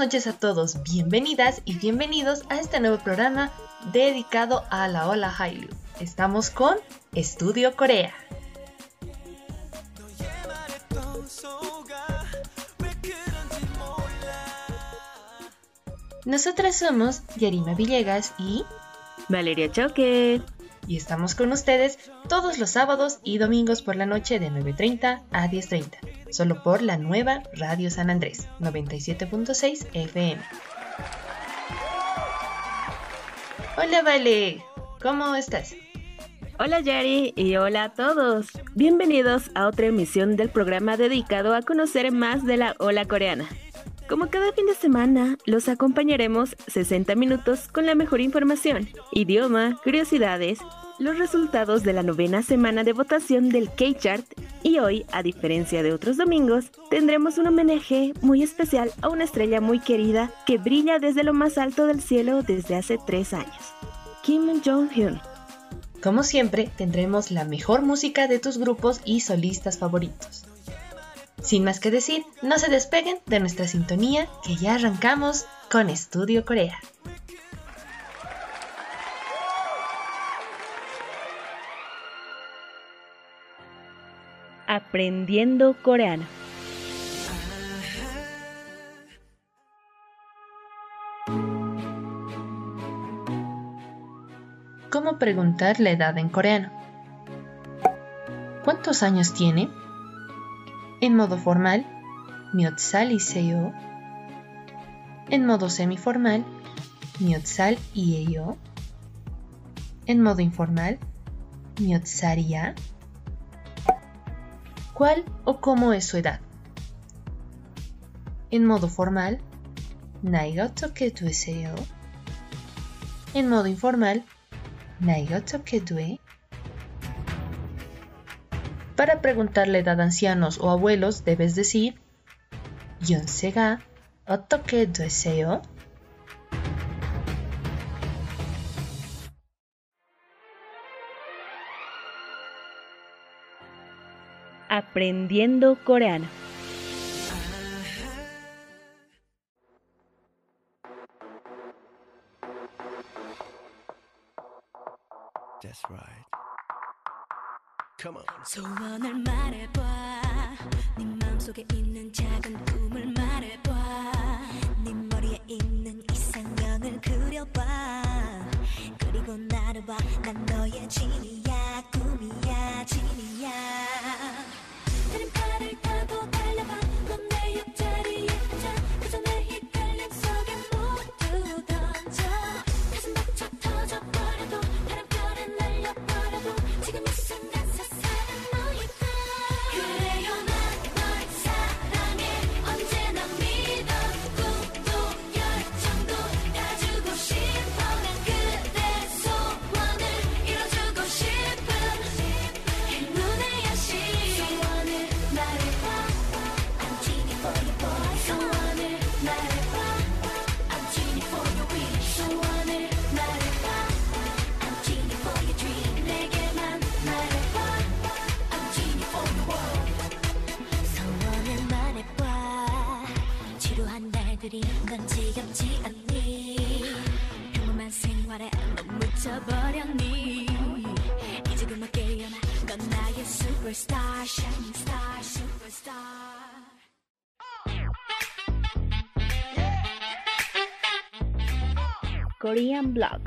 Noches a todos, bienvenidas y bienvenidos a este nuevo programa dedicado a la ola Hallyu. Estamos con Estudio Corea. Nosotras somos Yarima Villegas y Valeria Choque. Y estamos con ustedes todos los sábados y domingos por la noche de 9.30 a 10.30 solo por la nueva Radio San Andrés 97.6 FM. Hola Vale, ¿cómo estás? Hola Yari y hola a todos. Bienvenidos a otra emisión del programa dedicado a conocer más de la ola coreana. Como cada fin de semana, los acompañaremos 60 minutos con la mejor información, idioma, curiosidades, los resultados de la novena semana de votación del K-Chart y hoy, a diferencia de otros domingos, tendremos un homenaje muy especial a una estrella muy querida que brilla desde lo más alto del cielo desde hace tres años, Kim Jong-hyun. Como siempre, tendremos la mejor música de tus grupos y solistas favoritos. Sin más que decir, no se despeguen de nuestra sintonía que ya arrancamos con Estudio Corea. Aprendiendo Coreano. ¿Cómo preguntar la edad en coreano? ¿Cuántos años tiene? En modo formal, y seyo. En modo semiformal, miotsal eyo. En modo informal, ya cuál o cómo es su edad. En modo formal, Naigoto que deseo. En modo informal, Naigoto que due. Para preguntar la edad a ancianos o abuelos debes decir Yonsega Oto que deseo. Aprendiendo Coreano. That's right. Come on. 소원을 말해봐. 네 마음속에 있는 작은 꿈을 말해봐. 네 머리에 있는 이상형을 그려봐. 그리고 나를 봐. 난 너의 진이야, 꿈이야, Blog.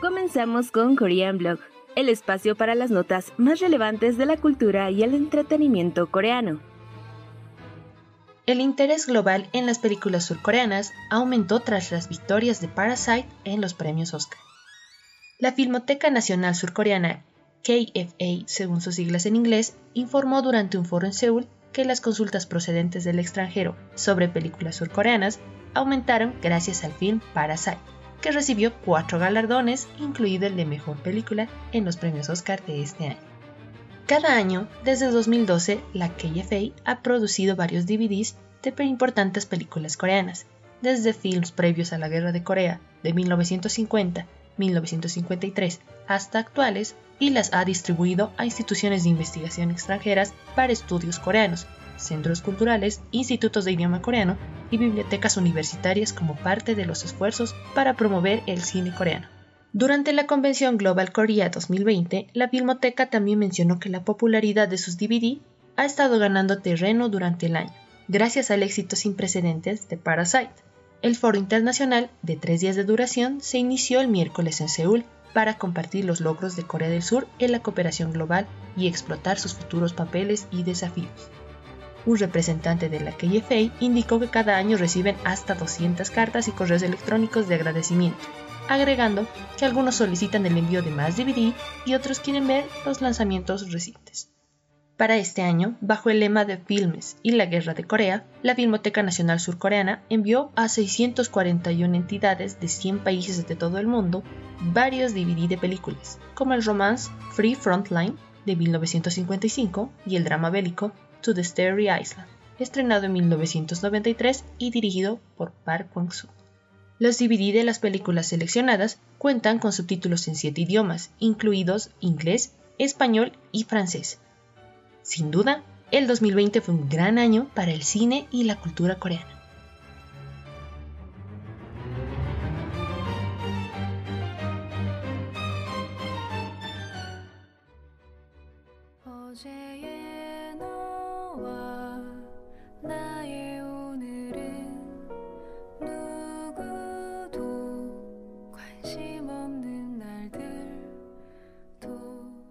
Comenzamos con Korean Blog, el espacio para las notas más relevantes de la cultura y el entretenimiento coreano. El interés global en las películas surcoreanas aumentó tras las victorias de Parasite en los premios Oscar. La Filmoteca Nacional Surcoreana, KFA según sus siglas en inglés, informó durante un foro en Seúl que las consultas procedentes del extranjero sobre películas surcoreanas aumentaron gracias al film Parasite, que recibió cuatro galardones, incluido el de Mejor Película en los premios Oscar de este año. Cada año, desde 2012, la KFA ha producido varios DVDs de importantes películas coreanas, desde films previos a la Guerra de Corea de 1950, 1953 hasta actuales, y las ha distribuido a instituciones de investigación extranjeras para estudios coreanos, centros culturales, institutos de idioma coreano y bibliotecas universitarias como parte de los esfuerzos para promover el cine coreano. Durante la convención Global Korea 2020, la Filmoteca también mencionó que la popularidad de sus DVD ha estado ganando terreno durante el año, gracias al éxito sin precedentes de Parasite. El foro internacional, de tres días de duración, se inició el miércoles en Seúl para compartir los logros de Corea del Sur en la cooperación global y explotar sus futuros papeles y desafíos. Un representante de la KFA indicó que cada año reciben hasta 200 cartas y correos electrónicos de agradecimiento, agregando que algunos solicitan el envío de más DVD y otros quieren ver los lanzamientos recientes. Para este año, bajo el lema de Filmes y la Guerra de Corea, la Filmoteca Nacional Surcoreana envió a 641 entidades de 100 países de todo el mundo varios DVD de películas, como el romance Free Frontline de 1955 y el drama bélico To the Starry Island, estrenado en 1993 y dirigido por Park Kwang-soo. Los DVD de las películas seleccionadas cuentan con subtítulos en siete idiomas, incluidos inglés, español y francés. Sin duda, el 2020 fue un gran año para el cine y la cultura coreana.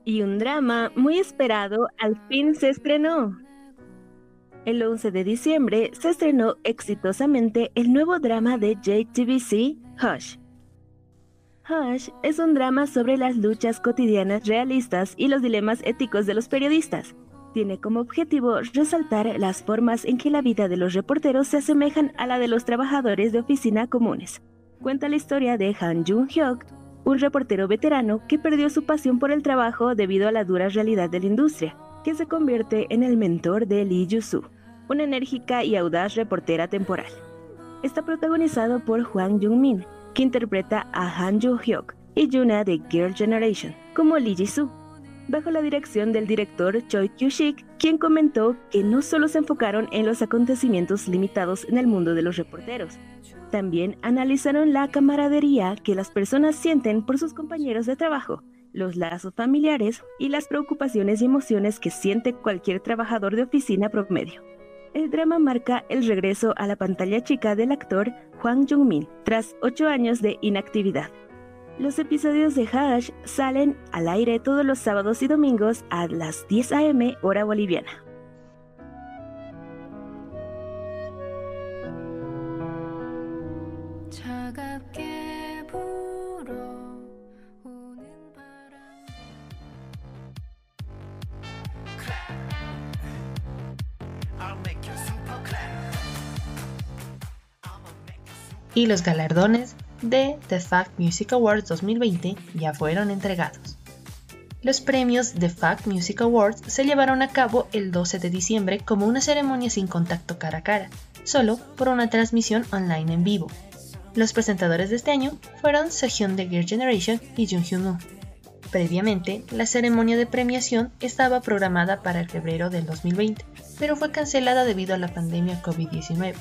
Y un drama muy esperado al fin se estrenó. El 11 de diciembre se estrenó exitosamente el nuevo drama de JTBC, Hush. Hush es un drama sobre las luchas cotidianas realistas y los dilemas éticos de los periodistas. Tiene como objetivo resaltar las formas en que la vida de los reporteros se asemejan a la de los trabajadores de oficina comunes. Cuenta la historia de Han Jung-hyuk, un reportero veterano que perdió su pasión por el trabajo debido a la dura realidad de la industria, que se convierte en el mentor de Lee Yu-soo, una enérgica y audaz reportera temporal. Está protagonizado por Hwang Jung-min, que interpreta a Han Joo-hyuk, y Yuna de Girl Generation, como Lee Ji-soo, bajo la dirección del director Choi Kyu-shik, quien comentó que no solo se enfocaron en los acontecimientos limitados en el mundo de los reporteros, también analizaron la camaradería que las personas sienten por sus compañeros de trabajo, los lazos familiares y las preocupaciones y emociones que siente cualquier trabajador de oficina promedio. El drama marca el regreso a la pantalla chica del actor Hwang Jung-min tras ocho años de inactividad. Los episodios de Hush salen al aire todos los sábados y domingos a las 10 a.m. hora boliviana. Y los galardones de The Fact Music Awards 2020 ya fueron entregados. Los premios The Fact Music Awards se llevaron a cabo el 12 de diciembre como una ceremonia sin contacto cara a cara, solo por una transmisión online en vivo. Los presentadores de este año fueron Sejong de Girl Generation y Jung Hyun Previamente, la ceremonia de premiación estaba programada para el febrero del 2020, pero fue cancelada debido a la pandemia COVID-19.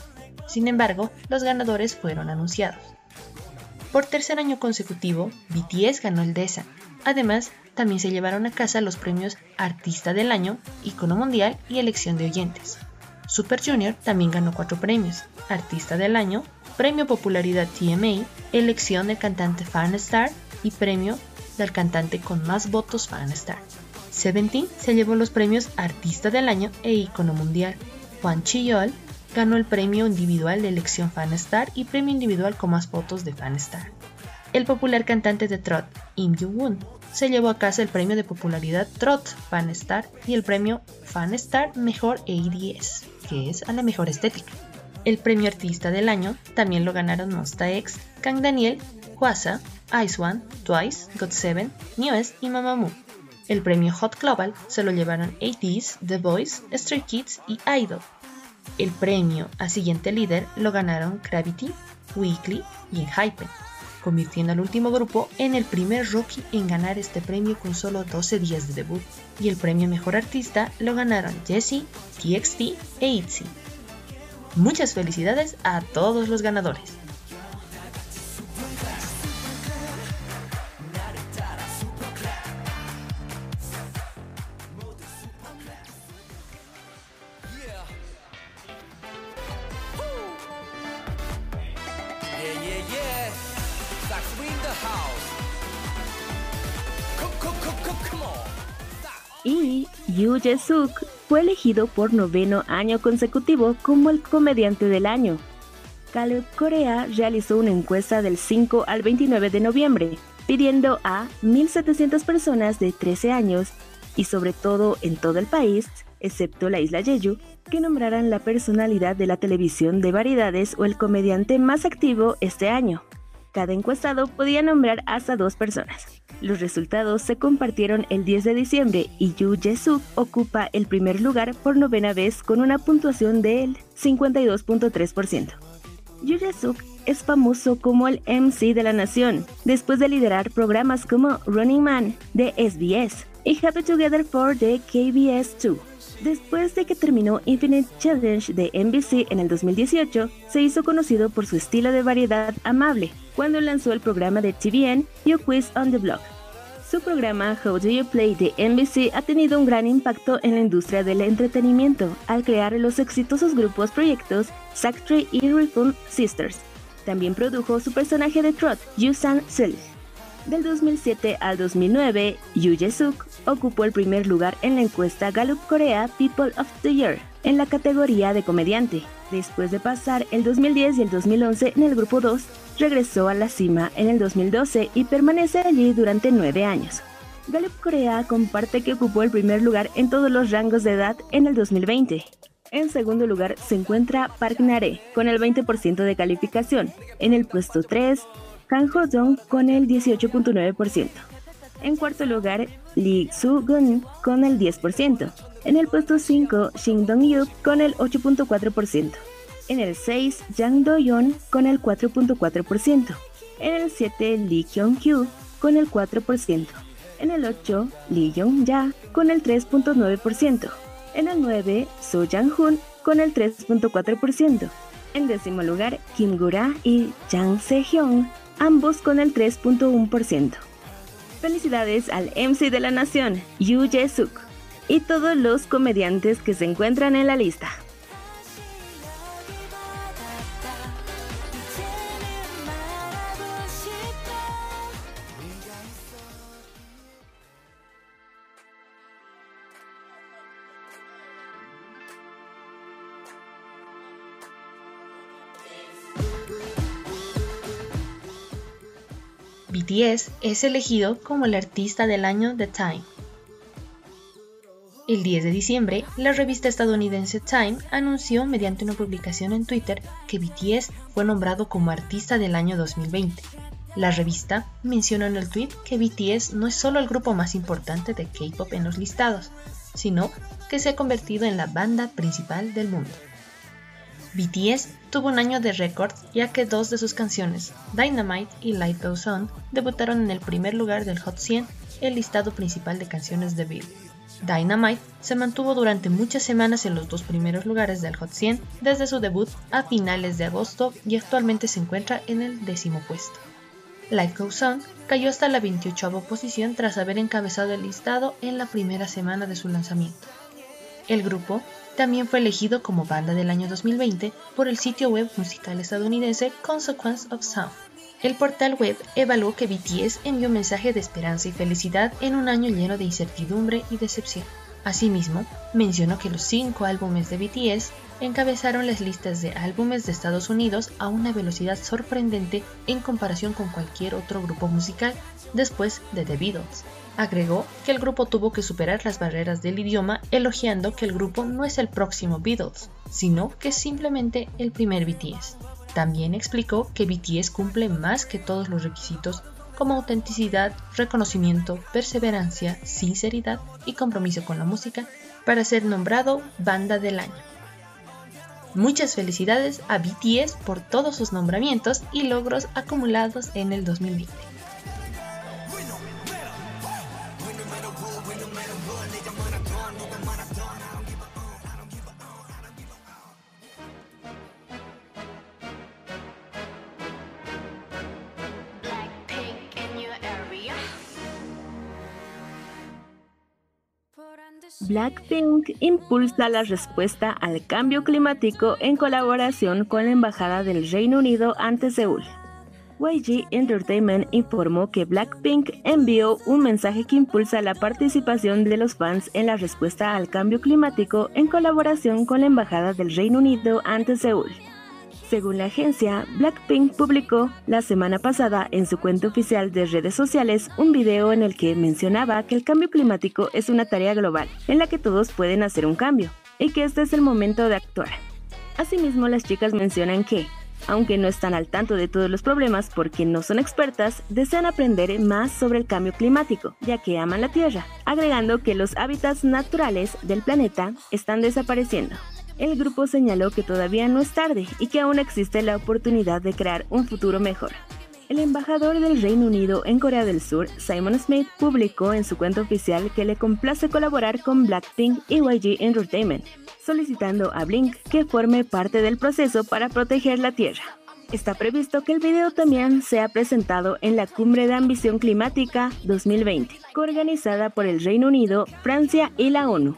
Sin embargo, los ganadores fueron anunciados. Por tercer año consecutivo, BTS ganó el DESA. Además, también se llevaron a casa los premios Artista del Año, Icono Mundial y Elección de Oyentes. Super Junior también ganó cuatro premios: Artista del Año, Premio Popularidad TMA, Elección de Cantante Fan Star y Premio del Cantante con más votos Fan Star. Seventeen se llevó los premios Artista del Año e Icono Mundial. Juan Chiyol ganó el premio individual de elección Fan Star y premio individual con más votos de Fan Star. El popular cantante de trot, Im Yoo-won, se llevó a casa el premio de popularidad Trot Fan Star y el premio Fan Star Mejor ADS, que es a la mejor estética. El premio Artista del Año también lo ganaron Monsta X, Kang Daniel, Huasa, Ice One, Twice, GOT7, Newest y Mamamoo. El premio Hot Global se lo llevaron ATEEZ, The Voice, Stray Kids y Idol. El premio a siguiente líder lo ganaron Gravity, Weekly y Hypen, convirtiendo al último grupo en el primer rookie en ganar este premio con solo 12 días de debut. Y el premio Mejor Artista lo ganaron Jessie, TXT e ITZY. Muchas felicidades a todos los ganadores. Y Yu Jae-suk fue elegido por noveno año consecutivo como el comediante del año. Gallup Corea realizó una encuesta del 5 al 29 de noviembre, pidiendo a 1.700 personas de 13 años y sobre todo en todo el país, excepto la isla Jeju, que nombraran la personalidad de la televisión de variedades o el comediante más activo este año. Cada encuestado podía nombrar hasta dos personas. Los resultados se compartieron el 10 de diciembre y Yu Jae-suk ocupa el primer lugar por novena vez con una puntuación del 52.3%. Yu Jae-suk es famoso como el MC de la nación, después de liderar programas como Running Man de SBS y Happy Together for the KBS 2. Después de que terminó Infinite Challenge de NBC en el 2018, se hizo conocido por su estilo de variedad amable cuando lanzó el programa de TVN You Quiz on the Block. Su programa How Do You Play de NBC ha tenido un gran impacto en la industria del entretenimiento al crear los exitosos grupos proyectos Sacktree y Refund Sisters. También produjo su personaje de Trot, Yusan Sil. Del 2007 al 2009, Yu Jae-suk ocupó el primer lugar en la encuesta Gallup Korea People of the Year en la categoría de comediante. Después de pasar el 2010 y el 2011 en el grupo 2, regresó a la cima en el 2012 y permanece allí durante nueve años. Gallup Corea comparte que ocupó el primer lugar en todos los rangos de edad en el 2020. En segundo lugar se encuentra Park Nare con el 20% de calificación. En el puesto 3, Han Ho-dong con el 18.9%. En cuarto lugar, Lee Soo-gun con el 10%. En el puesto 5, Shin Dong-yup con el 8.4%. En el 6, Jang Do-yeon con el 4.4%. En el 7, Lee Kyung-hyu con el 4%. En el 8, Lee Young-ja con el 3.9%. En el 9, So Jang-hoon con el 3.4%. En décimo lugar, Kim Gura y Jang Se-hyun, ambos con el 3.1%. Felicidades al MC de la nación, Yu Jae-suk, y todos los comediantes que se encuentran en la lista. BTS es elegido como el artista del año de Time. El 10 de diciembre, la revista estadounidense Time anunció mediante una publicación en Twitter que BTS fue nombrado como artista del año 2020. La revista mencionó en el tweet que BTS no es solo el grupo más importante de K-pop en los listados, sino que se ha convertido en la banda principal del mundo. BTS tuvo un año de récord ya que dos de sus canciones, Dynamite y Light Goes On, debutaron en el primer lugar del Hot 100, el listado principal de canciones de Bill. Dynamite se mantuvo durante muchas semanas en los dos primeros lugares del Hot 100 desde su debut a finales de agosto y actualmente se encuentra en el décimo puesto. Life Goes On cayó hasta la 28 posición tras haber encabezado el listado en la primera semana de su lanzamiento. El grupo también fue elegido como banda del año 2020 por el sitio web musical estadounidense Consequence of Sound. El portal web evaluó que BTS envió un mensaje de esperanza y felicidad en un año lleno de incertidumbre y decepción. Asimismo, mencionó que los cinco álbumes de BTS encabezaron las listas de álbumes de Estados Unidos a una velocidad sorprendente en comparación con cualquier otro grupo musical después de The Beatles. Agregó que el grupo tuvo que superar las barreras del idioma, elogiando que el grupo no es el próximo Beatles, sino que es simplemente el primer BTS. También explicó que BTS cumple más que todos los requisitos como autenticidad, reconocimiento, perseverancia, sinceridad y compromiso con la música para ser nombrado Banda del Año. Muchas felicidades a BTS por todos sus nombramientos y logros acumulados en el 2020. Blackpink impulsa la respuesta al cambio climático en colaboración con la Embajada del Reino Unido ante Seúl. YG Entertainment informó que Blackpink envió un mensaje que impulsa la participación de los fans en la respuesta al cambio climático en colaboración con la Embajada del Reino Unido ante Seúl. Según la agencia, Blackpink publicó la semana pasada en su cuenta oficial de redes sociales un video en el que mencionaba que el cambio climático es una tarea global en la que todos pueden hacer un cambio y que este es el momento de actuar. Asimismo, las chicas mencionan que, aunque no están al tanto de todos los problemas porque no son expertas, desean aprender más sobre el cambio climático, ya que aman la Tierra, agregando que los hábitats naturales del planeta están desapareciendo el grupo señaló que todavía no es tarde y que aún existe la oportunidad de crear un futuro mejor. El embajador del Reino Unido en Corea del Sur, Simon Smith, publicó en su cuenta oficial que le complace colaborar con Blackpink y YG Entertainment, solicitando a Blink que forme parte del proceso para proteger la Tierra. Está previsto que el video también sea presentado en la Cumbre de Ambición Climática 2020, coorganizada por el Reino Unido, Francia y la ONU.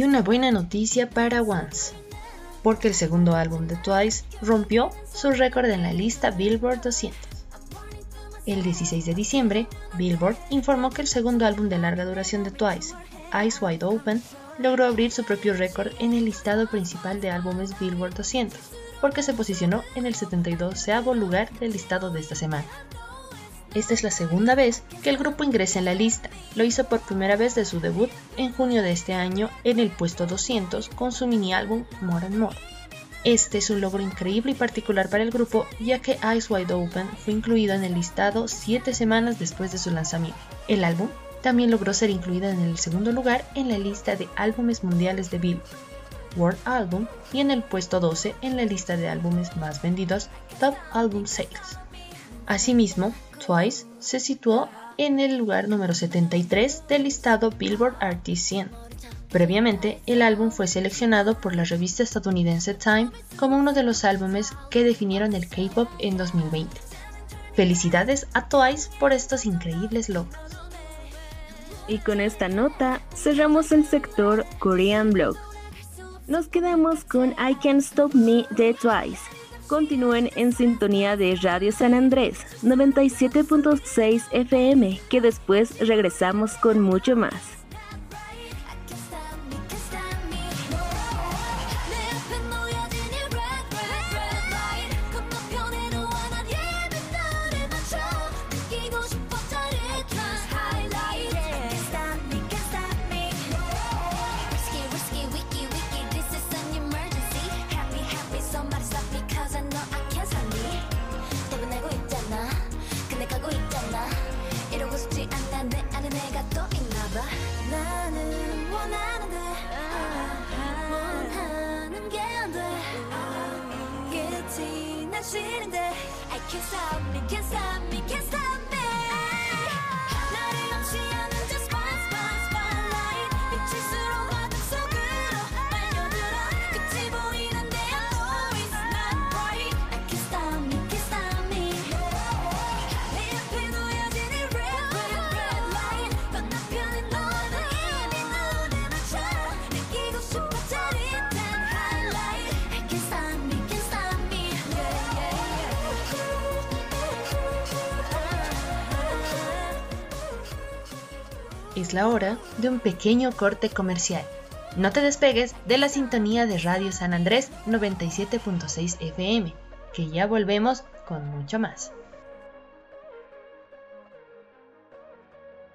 Y una buena noticia para Once, porque el segundo álbum de Twice rompió su récord en la lista Billboard 200. El 16 de diciembre, Billboard informó que el segundo álbum de larga duración de Twice, Eyes Wide Open, logró abrir su propio récord en el listado principal de álbumes Billboard 200, porque se posicionó en el 72 lugar del listado de esta semana. Esta es la segunda vez que el grupo ingresa en la lista. Lo hizo por primera vez de su debut en junio de este año en el puesto 200 con su mini álbum More and More. Este es un logro increíble y particular para el grupo ya que Eyes Wide Open fue incluido en el listado 7 semanas después de su lanzamiento. El álbum también logró ser incluido en el segundo lugar en la lista de álbumes mundiales de Billboard World Album y en el puesto 12 en la lista de álbumes más vendidos Top Album Sales. Asimismo, Twice se situó en el lugar número 73 del listado Billboard Artist 100. Previamente, el álbum fue seleccionado por la revista estadounidense Time como uno de los álbumes que definieron el K-pop en 2020. Felicidades a Twice por estos increíbles logros. Y con esta nota cerramos el sector Korean Blog. Nos quedamos con I Can't Stop Me de Twice Continúen en sintonía de Radio San Andrés 97.6 FM, que después regresamos con mucho más. Es la hora de un pequeño corte comercial. No te despegues de la sintonía de Radio San Andrés 97.6 FM, que ya volvemos con mucho más.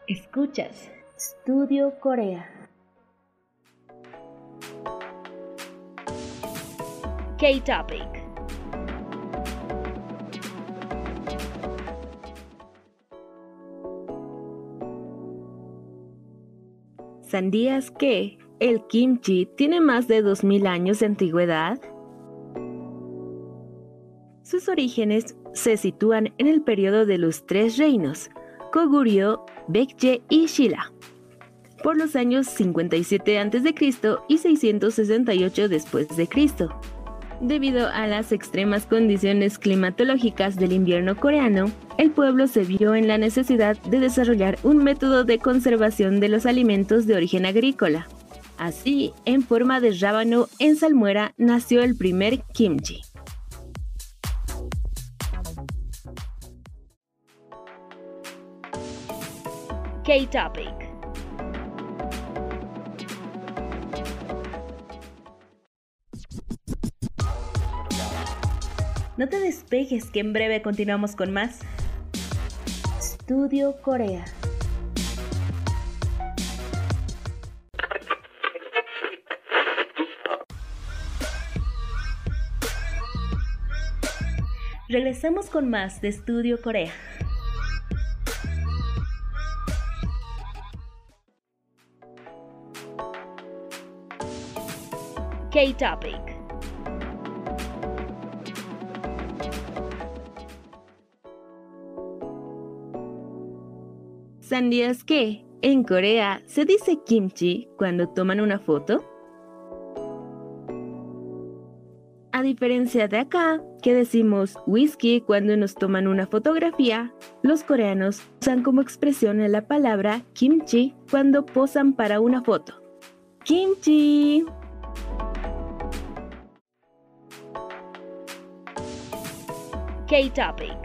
Escuchas Studio Corea. K-Topic. ¿Sabías que el kimchi tiene más de 2000 años de antigüedad? Sus orígenes se sitúan en el periodo de los tres reinos, Koguryo, Baekje y Shilla, por los años 57 a.C. y 668 después de Cristo. Debido a las extremas condiciones climatológicas del invierno coreano, el pueblo se vio en la necesidad de desarrollar un método de conservación de los alimentos de origen agrícola. Así, en forma de rábano en salmuera, nació el primer kimchi. K-Topic. No te despejes que en breve continuamos con más. Studio Corea. Regresamos con más de Studio Corea. K-Topic. ¿Sabías que en Corea se dice kimchi cuando toman una foto? A diferencia de acá, que decimos whisky cuando nos toman una fotografía, los coreanos usan como expresión la palabra kimchi cuando posan para una foto. Kimchi. K-Topic.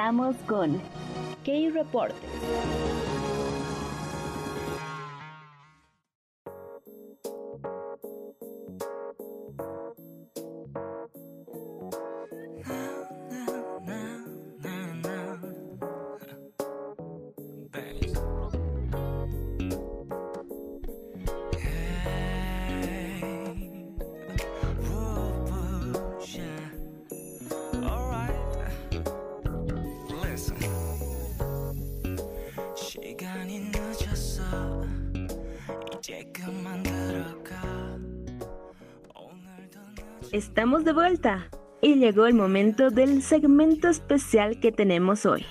Comenzamos con K-Reportes. Estamos de vuelta y llegó el momento del segmento especial que tenemos hoy.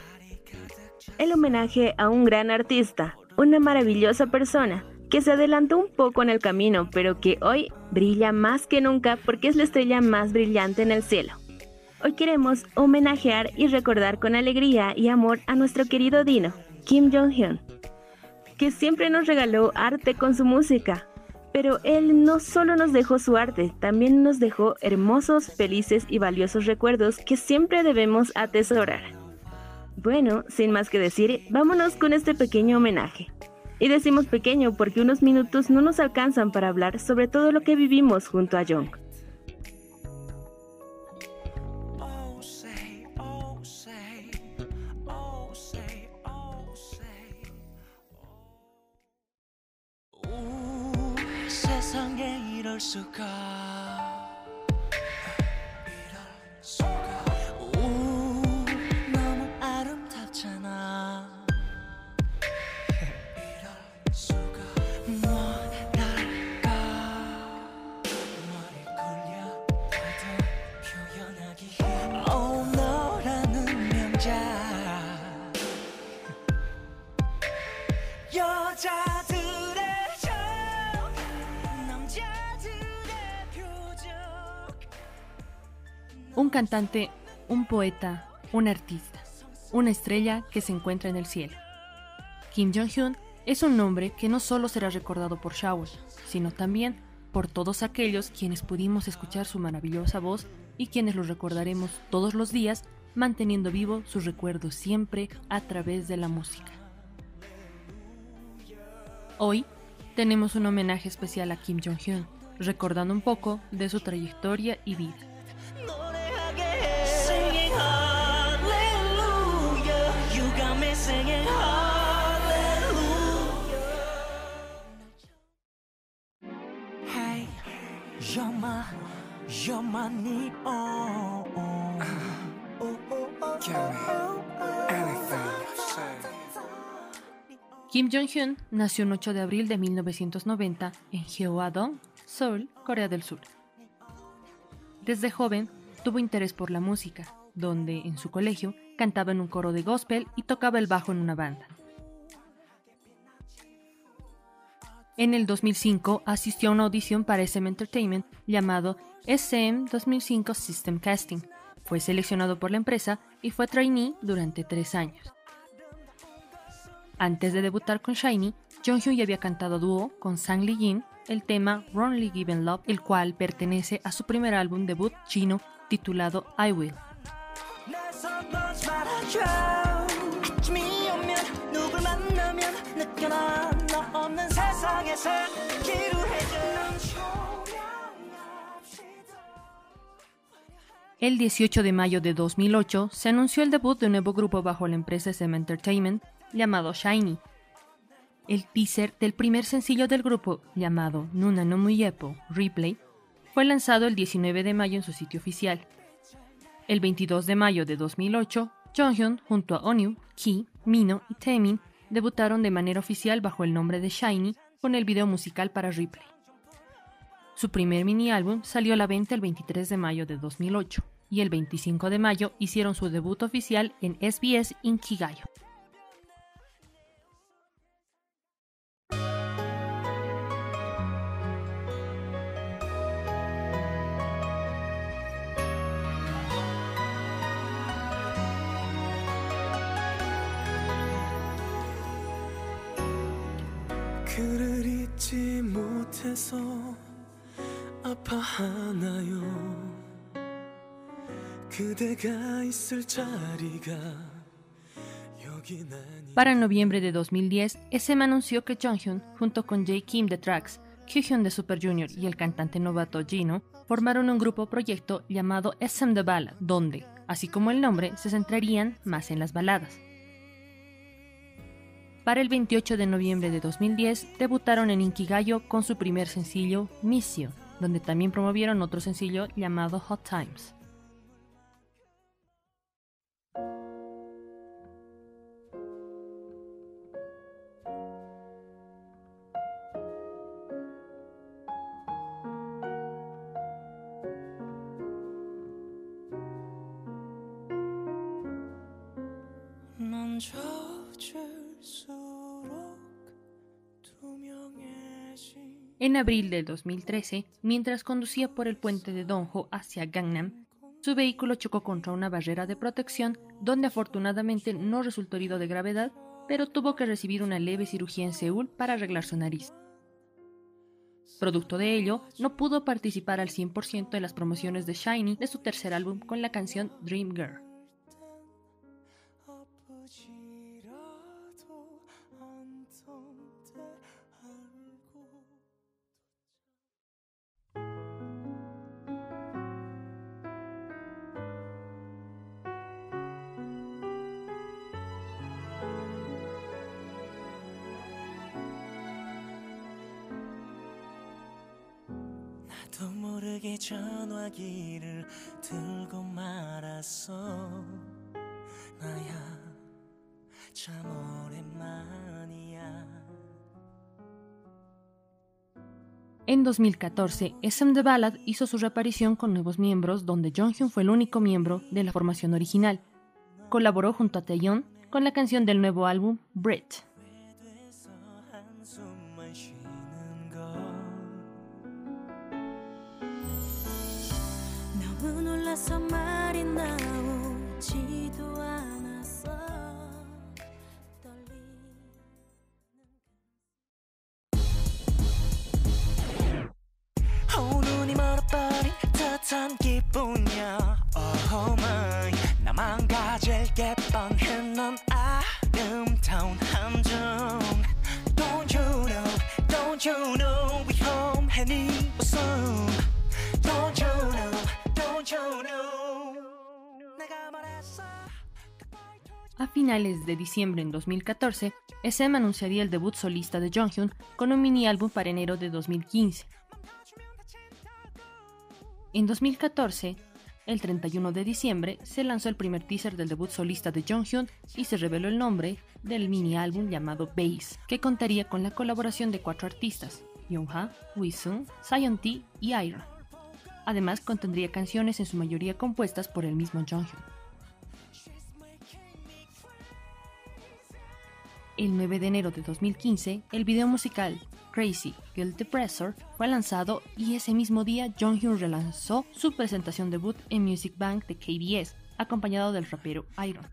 El homenaje a un gran artista, una maravillosa persona que se adelantó un poco en el camino, pero que hoy brilla más que nunca porque es la estrella más brillante en el cielo. Hoy queremos homenajear y recordar con alegría y amor a nuestro querido Dino, Kim Jong-hyun, que siempre nos regaló arte con su música. Pero él no solo nos dejó su arte, también nos dejó hermosos, felices y valiosos recuerdos que siempre debemos atesorar. Bueno, sin más que decir, vámonos con este pequeño homenaje. Y decimos pequeño porque unos minutos no nos alcanzan para hablar sobre todo lo que vivimos junto a Jong. 이럴 수가. 이럴 수가 오 너무 아름답잖아. 이럴 수가. 뭐랄까? 말이 걸려 다들 표현하기 힘. 오, 너라는 명작 Un cantante, un poeta, un artista, una estrella que se encuentra en el cielo. Kim Jong-hyun es un nombre que no solo será recordado por Shawool, sino también por todos aquellos quienes pudimos escuchar su maravillosa voz y quienes lo recordaremos todos los días, manteniendo vivo sus recuerdos siempre a través de la música. Hoy tenemos un homenaje especial a Kim Jong-hyun, recordando un poco de su trayectoria y vida. Kim Jong-hyun nació el 8 de abril de 1990 en Gyeoadong, Seoul, Corea del Sur. Desde joven tuvo interés por la música, donde en su colegio cantaba en un coro de gospel y tocaba el bajo en una banda. En el 2005 asistió a una audición para SM Entertainment llamado SM 2005 System Casting. Fue seleccionado por la empresa y fue trainee durante tres años. Antes de debutar con Shiny, Jonghyun ya había cantado dúo con Sang Lee Jin el tema Wrongly Given Love, el cual pertenece a su primer álbum debut chino titulado I Will. 만나면 느껴나 너 없는 세상에서 기루해져 넌 조명합시다 El 18 de mayo de 2008 se anunció el debut de un nuevo grupo bajo la empresa SM Entertainment llamado Shiny. El teaser del primer sencillo del grupo, llamado Nuna no Muyepo Replay, fue lanzado el 19 de mayo en su sitio oficial. El 22 de mayo de 2008, Jonghyun junto a Onyu, Ki, Mino y Taemin debutaron de manera oficial bajo el nombre de Shiny con el video musical para Replay. Su primer mini álbum salió a la venta el 23 de mayo de 2008 y el 25 de mayo hicieron su debut oficial en SBS Inkigayo. 그를 잊지 못해서 아파하나요 그대가 있을 자리가 여긴 아니 Para noviembre de 2010, SM anunció que Jonghyun, junto con Jae Kim de Tracks, Kyuhyun de Super Junior y el cantante novato Jino, formaron un grupo proyecto llamado SM The Ballad, donde, así como el nombre, se centrarían más en las baladas. Para el 28 de noviembre de 2010, debutaron en Inkigayo con su primer sencillo, Miss You, donde también promovieron otro sencillo llamado Hot Times. En abril del 2013, mientras conducía por el puente de Donjo hacia Gangnam, su vehículo chocó contra una barrera de protección donde afortunadamente no resultó herido de gravedad, pero tuvo que recibir una leve cirugía en Seúl para arreglar su nariz. Producto de ello, no pudo participar al 100% en las promociones de Shiny de su tercer álbum con la canción Dream Girl. 전화기를 들고 말았어 나야 참 오랜만이야 En 2014, SM The Ballad hizo su reaparición con nuevos miembros, donde Jonghyun fue el único miembro de la formación original. Colaboró junto a Taeyeon con la canción del nuevo álbum Brit. 놀라서 말이 나오지도 않았어. 떨리는 어, 눈이 멀어버린 듯한 기 finales de diciembre en 2014, SM anunciaría el debut solista de Jonghyun con un mini álbum para enero de 2015. En 2014, el 31 de diciembre, se lanzó el primer teaser del debut solista de Jonghyun y se reveló el nombre del mini álbum llamado Base, que contaría con la colaboración de cuatro artistas: Yongha, Wisung, T y Iron. Además, contendría canciones en su mayoría compuestas por el mismo Jonghyun. El 9 de enero de 2015, el video musical Crazy Guilt Depressor fue lanzado y ese mismo día Jonghyun relanzó su presentación debut en Music Bank de KBS, acompañado del rapero Iron.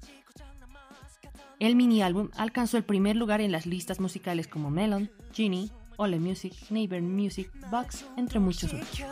El mini álbum alcanzó el primer lugar en las listas musicales como Melon, Genie, Ole Music, Neighbor Music, Box, entre muchos otros.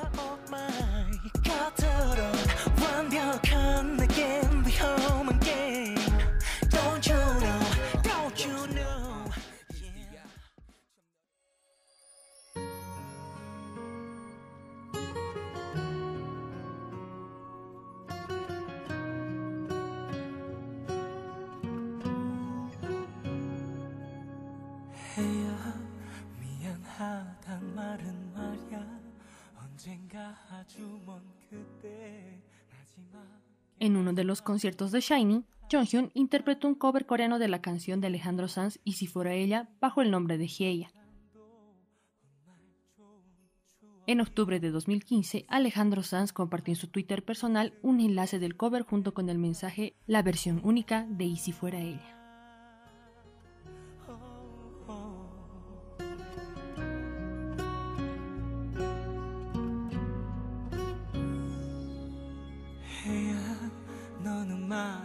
En uno de los conciertos de Shiny, Jonghyun interpretó un cover coreano de la canción de Alejandro Sanz Y si fuera ella, bajo el nombre de Hyeya. En octubre de 2015, Alejandro Sanz compartió en su Twitter personal un enlace del cover junto con el mensaje La versión única de Y si fuera ella.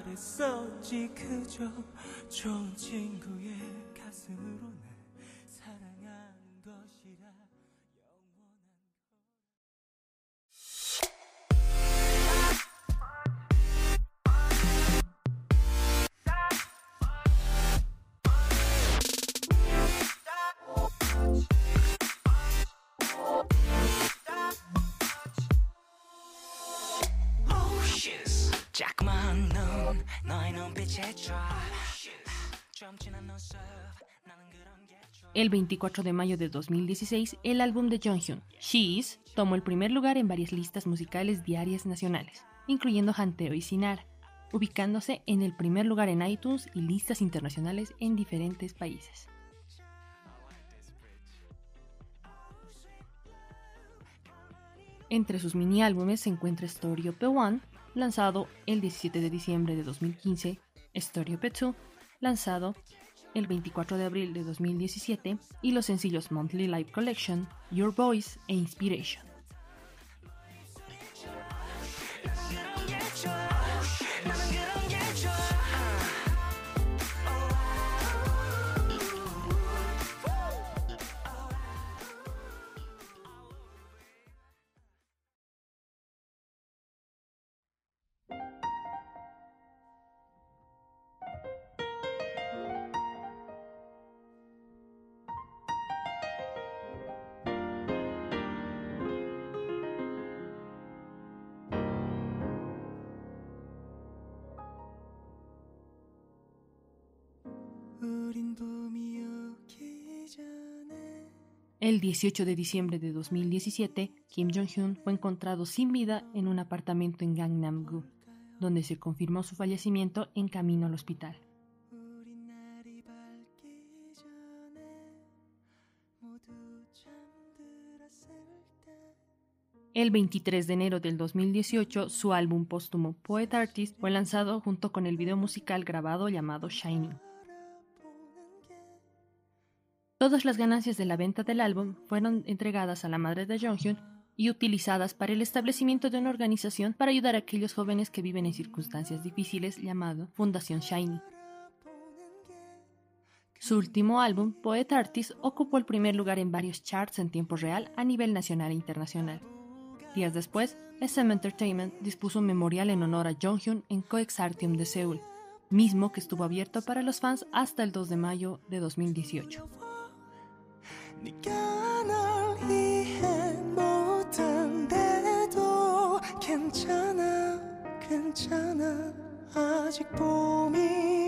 말했었지. 그저 좋은 친구의 가슴으로 날 El 24 de mayo de 2016, el álbum de Jonghyun, She Is, tomó el primer lugar en varias listas musicales diarias nacionales, incluyendo Hanteo y Sinara, ubicándose en el primer lugar en iTunes y listas internacionales en diferentes países. Entre sus mini álbumes se encuentra Story of the One, lanzado el 17 de diciembre de 2015, Story of the Two, lanzado el 24 de abril de 2017, y los sencillos Monthly Live Collection, Your Voice e Inspiration. El 18 de diciembre de 2017, Kim Jong-un fue encontrado sin vida en un apartamento en Gangnam-gu, donde se confirmó su fallecimiento en camino al hospital. El 23 de enero del 2018, su álbum póstumo Poet Artist fue lanzado junto con el video musical grabado llamado Shining. Todas las ganancias de la venta del álbum fueron entregadas a la madre de Jonghyun y utilizadas para el establecimiento de una organización para ayudar a aquellos jóvenes que viven en circunstancias difíciles llamado Fundación Shiny. Su último álbum, Poet Artist, ocupó el primer lugar en varios charts en tiempo real a nivel nacional e internacional. Días después, SM Entertainment dispuso un memorial en honor a Jonghyun en Coexartium de Seúl, mismo que estuvo abierto para los fans hasta el 2 de mayo de 2018. 네가 날 이해 못한데도 괜찮아 괜찮아. 아직 봄이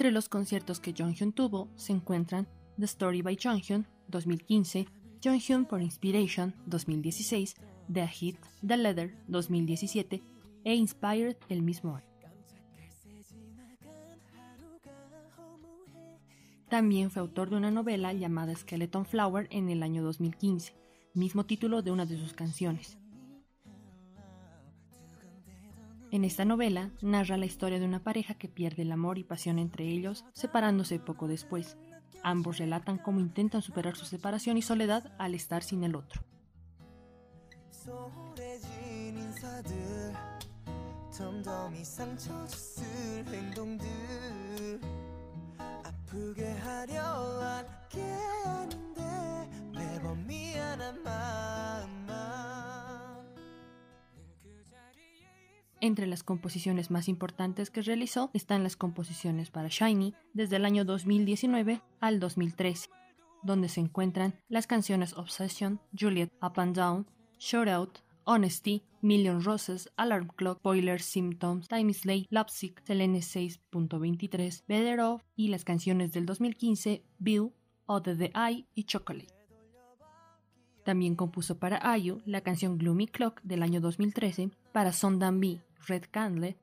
Entre los conciertos que Jonghyun tuvo se encuentran The Story by Jonghyun 2015, Jonghyun for Inspiration 2016, The Hit, The Leather 2017 e Inspired el mismo año. También fue autor de una novela llamada Skeleton Flower en el año 2015, mismo título de una de sus canciones. En esta novela narra la historia de una pareja que pierde el amor y pasión entre ellos, separándose poco después. Ambos relatan cómo intentan superar su separación y soledad al estar sin el otro. Entre las composiciones más importantes que realizó están las composiciones para Shiny desde el año 2019 al 2013, donde se encuentran las canciones Obsession, Juliet, Up and Down, Shout Out, Honesty, Million Roses, Alarm Clock, Boiler Symptoms, Time is Late, Lopsic, Selene 6.23, Better Off y las canciones del 2015 View, Other the Eye y Chocolate. También compuso para IU la canción Gloomy Clock del año 2013, para Sondan B, Red Candle,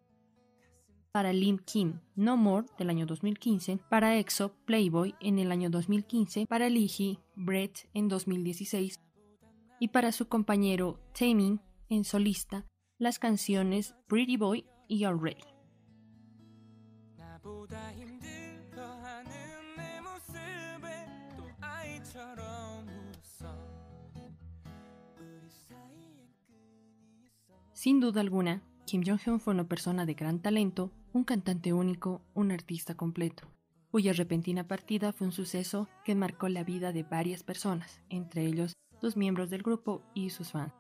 para Lim Kim, No More del año 2015, para EXO, Playboy en el año 2015, para Liji, Brett en 2016 y para su compañero Taemin en solista las canciones Pretty Boy y Already. Sin duda alguna, Kim Jong-un fue una persona de gran talento, un cantante único, un artista completo, cuya repentina partida fue un suceso que marcó la vida de varias personas, entre ellos los miembros del grupo y sus fans.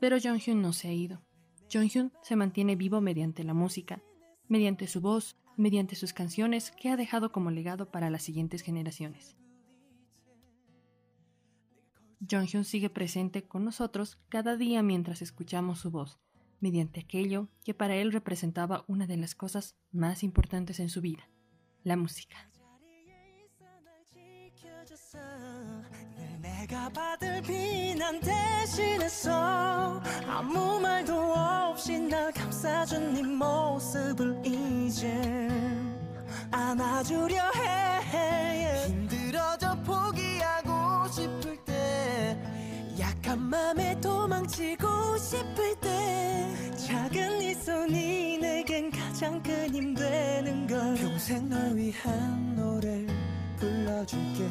Pero Jonghyun no se ha ido. Jonghyun se mantiene vivo mediante la música, mediante su voz, mediante sus canciones que ha dejado como legado para las siguientes generaciones. Jonghyun sigue presente con nosotros cada día mientras escuchamos su voz, mediante aquello que para él representaba una de las cosas más importantes en su vida, la música. 늘 내가 받을 비난 대신해서 아무 말도 없이 날 감싸준 네 모습을 이제 안아주려 해 힘들어져 포기하고 싶을 때 맘에 도망치고 싶을 때 작은 네 손이 내겐 가장 큰 힘 되는 걸. 평생 널 위한 노래를 불러줄게.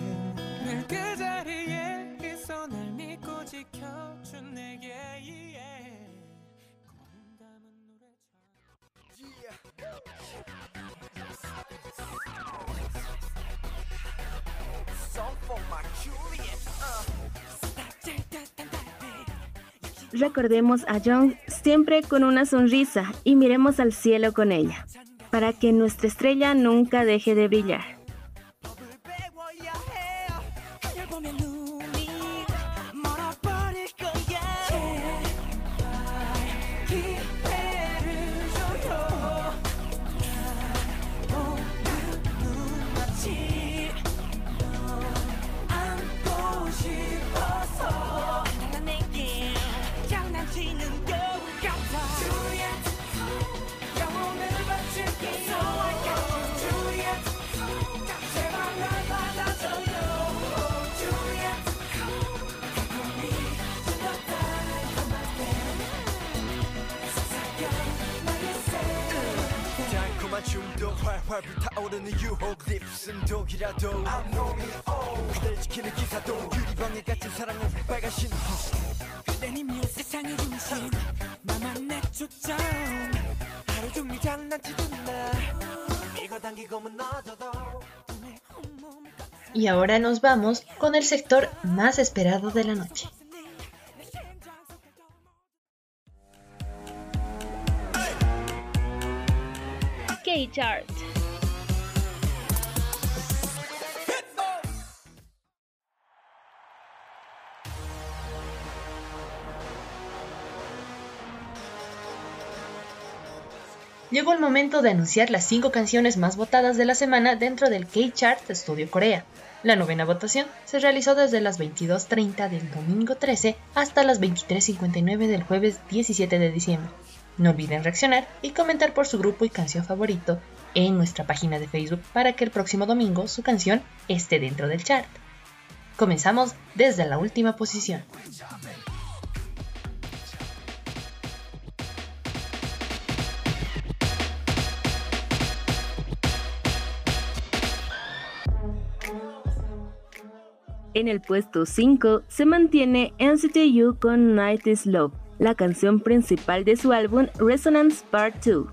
늘 그 자리에 있어 날 믿고 지켜준 내게 yeah. 고민 담은 노래처럼 Recordemos a Young siempre con una sonrisa y miremos al cielo con ella, para que nuestra estrella nunca deje de brillar. Y ahora nos vamos con el sector más esperado de la noche. Llegó el momento de anunciar las 5 canciones más votadas de la semana dentro del K-Chart Studio Corea. La novena votación se realizó desde las 22.30 del domingo 13 hasta las 23.59 del jueves 17 de diciembre. No olviden reaccionar y comentar por su grupo y canción favorito en nuestra página de Facebook para que el próximo domingo su canción esté dentro del chart. Comenzamos desde la última posición. En el puesto 5 se mantiene NCT U con Night is Love, la canción principal de su álbum Resonance Part 2.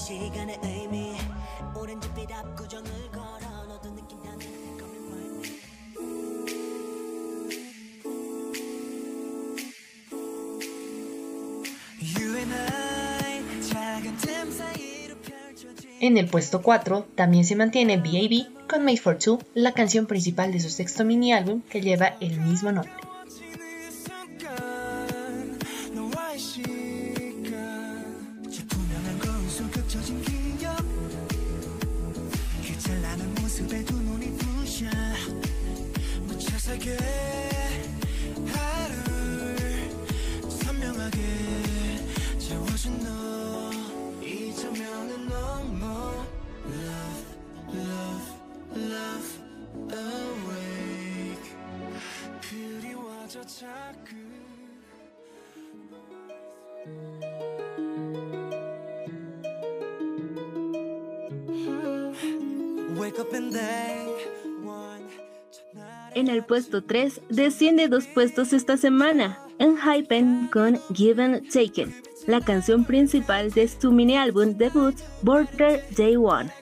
시간의 의미 오렌지빛 압구정을 걸어 너도 느낀다는 coming right now. You and I 작은 틈 사이로 펼쳐진 En el puesto 4 también se mantiene B.A.B. con Made for Two, la canción principal de su sexto mini álbum que lleva el mismo nombre. En el puesto 3 desciende dos puestos esta semana, en Hypen con Given Taken, la canción principal de su mini álbum debut Border Day One.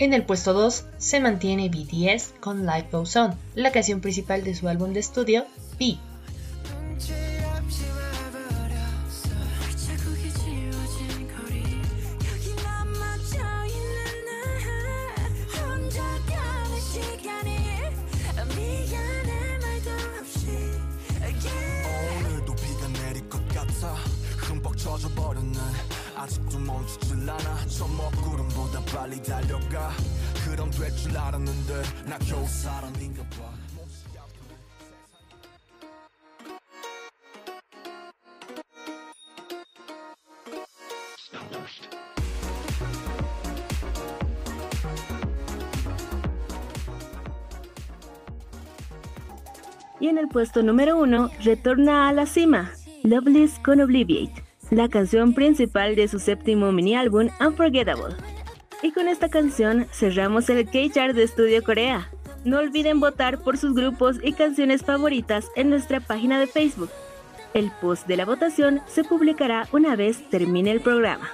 En el puesto 2 se mantiene BTS con Life Goes On, la canción principal de su álbum de estudio, B. Y en el puesto número uno retorna a la cima, Loveless con Obliviate la canción principal de su séptimo mini álbum Unforgettable. Y con esta canción cerramos el K-Chart de Estudio Corea. No olviden votar por sus grupos y canciones favoritas en nuestra página de Facebook. El post de la votación se publicará una vez termine el programa.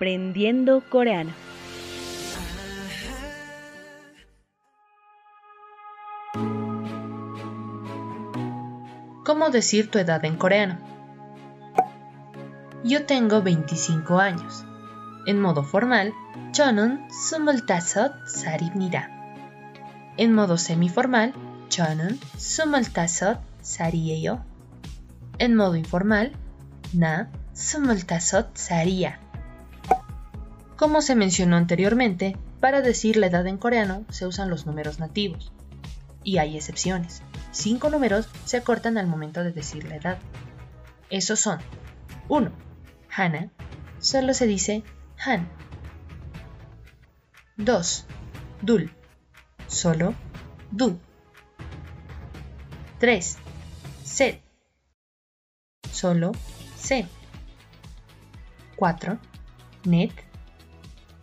Aprendiendo Coreano. ¿Cómo decir tu edad en coreano? Yo tengo 25 años. En modo formal, 저는 25 살입니다. En modo semiformal, 저는 25 살이에요. En modo informal, 나 25 살이야. Como se mencionó anteriormente, para decir la edad en coreano se usan los números nativos. Y hay excepciones. Cinco números se acortan al momento de decir la edad. Esos son 1. Hana, solo se dice Han. 2. Dul, solo Du. 3. Set, solo Se. 4. Net,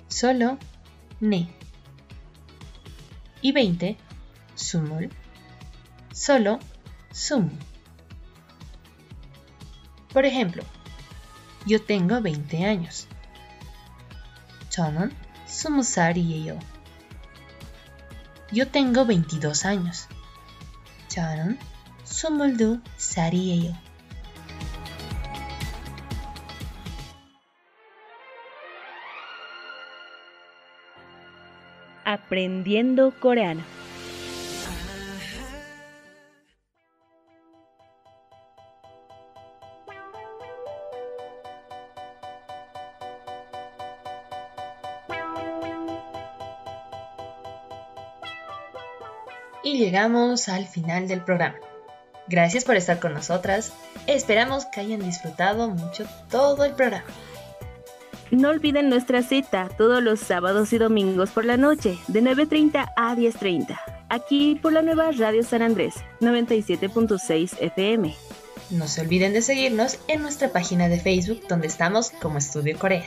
solo Ne. Y 20. Sumul, solo Sum. Por ejemplo, yo tengo 20 años. 저는 20살이에요. Yo tengo 22 años. 저는 22살이에요. Aprendiendo coreano. Y llegamos al final del programa. Gracias por estar con nosotras. Esperamos que hayan disfrutado mucho todo el programa. No olviden nuestra cita todos los sábados y domingos por la noche, de 9.30 a 10.30, aquí por la nueva Radio San Andrés, 97.6 FM. No se olviden de seguirnos en nuestra página de Facebook donde estamos como Estudio Corea.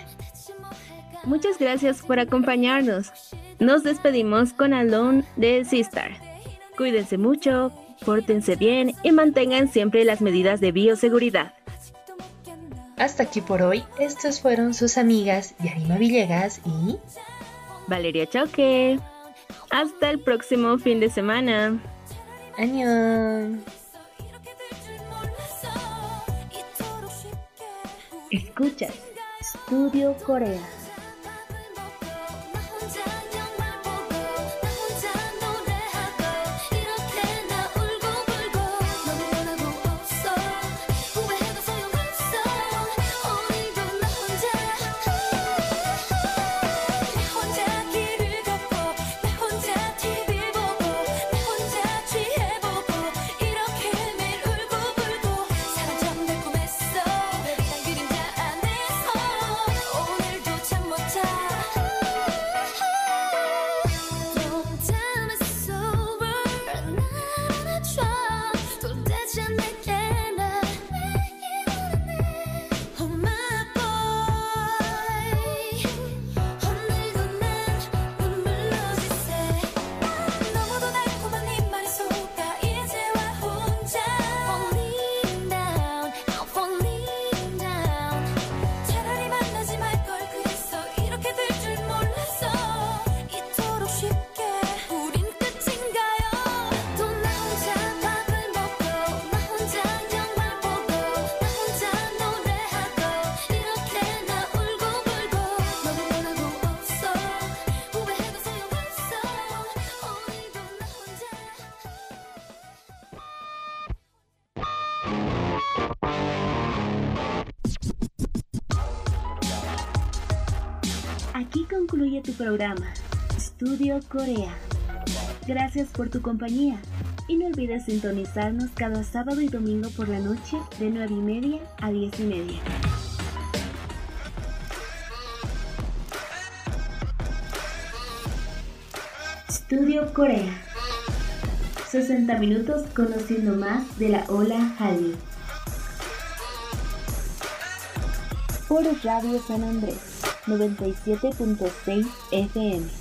Muchas gracias por acompañarnos. Nos despedimos con Alone de Sistar. Cuídense mucho, pórtense bien y mantengan siempre las medidas de bioseguridad. Hasta aquí por hoy, estas fueron sus amigas Yarima Villegas y Valeria Choque. Hasta el próximo fin de semana. Añón. Escuchas Estudio Corea. Programa, Estudio Corea. Gracias por tu compañía y no olvides sintonizarnos cada sábado y domingo por la noche de 9 y media a 10 y media. Estudio Corea. 60 minutos conociendo más de la ola Hallyu. Por Radio San Andrés 97.6 FM.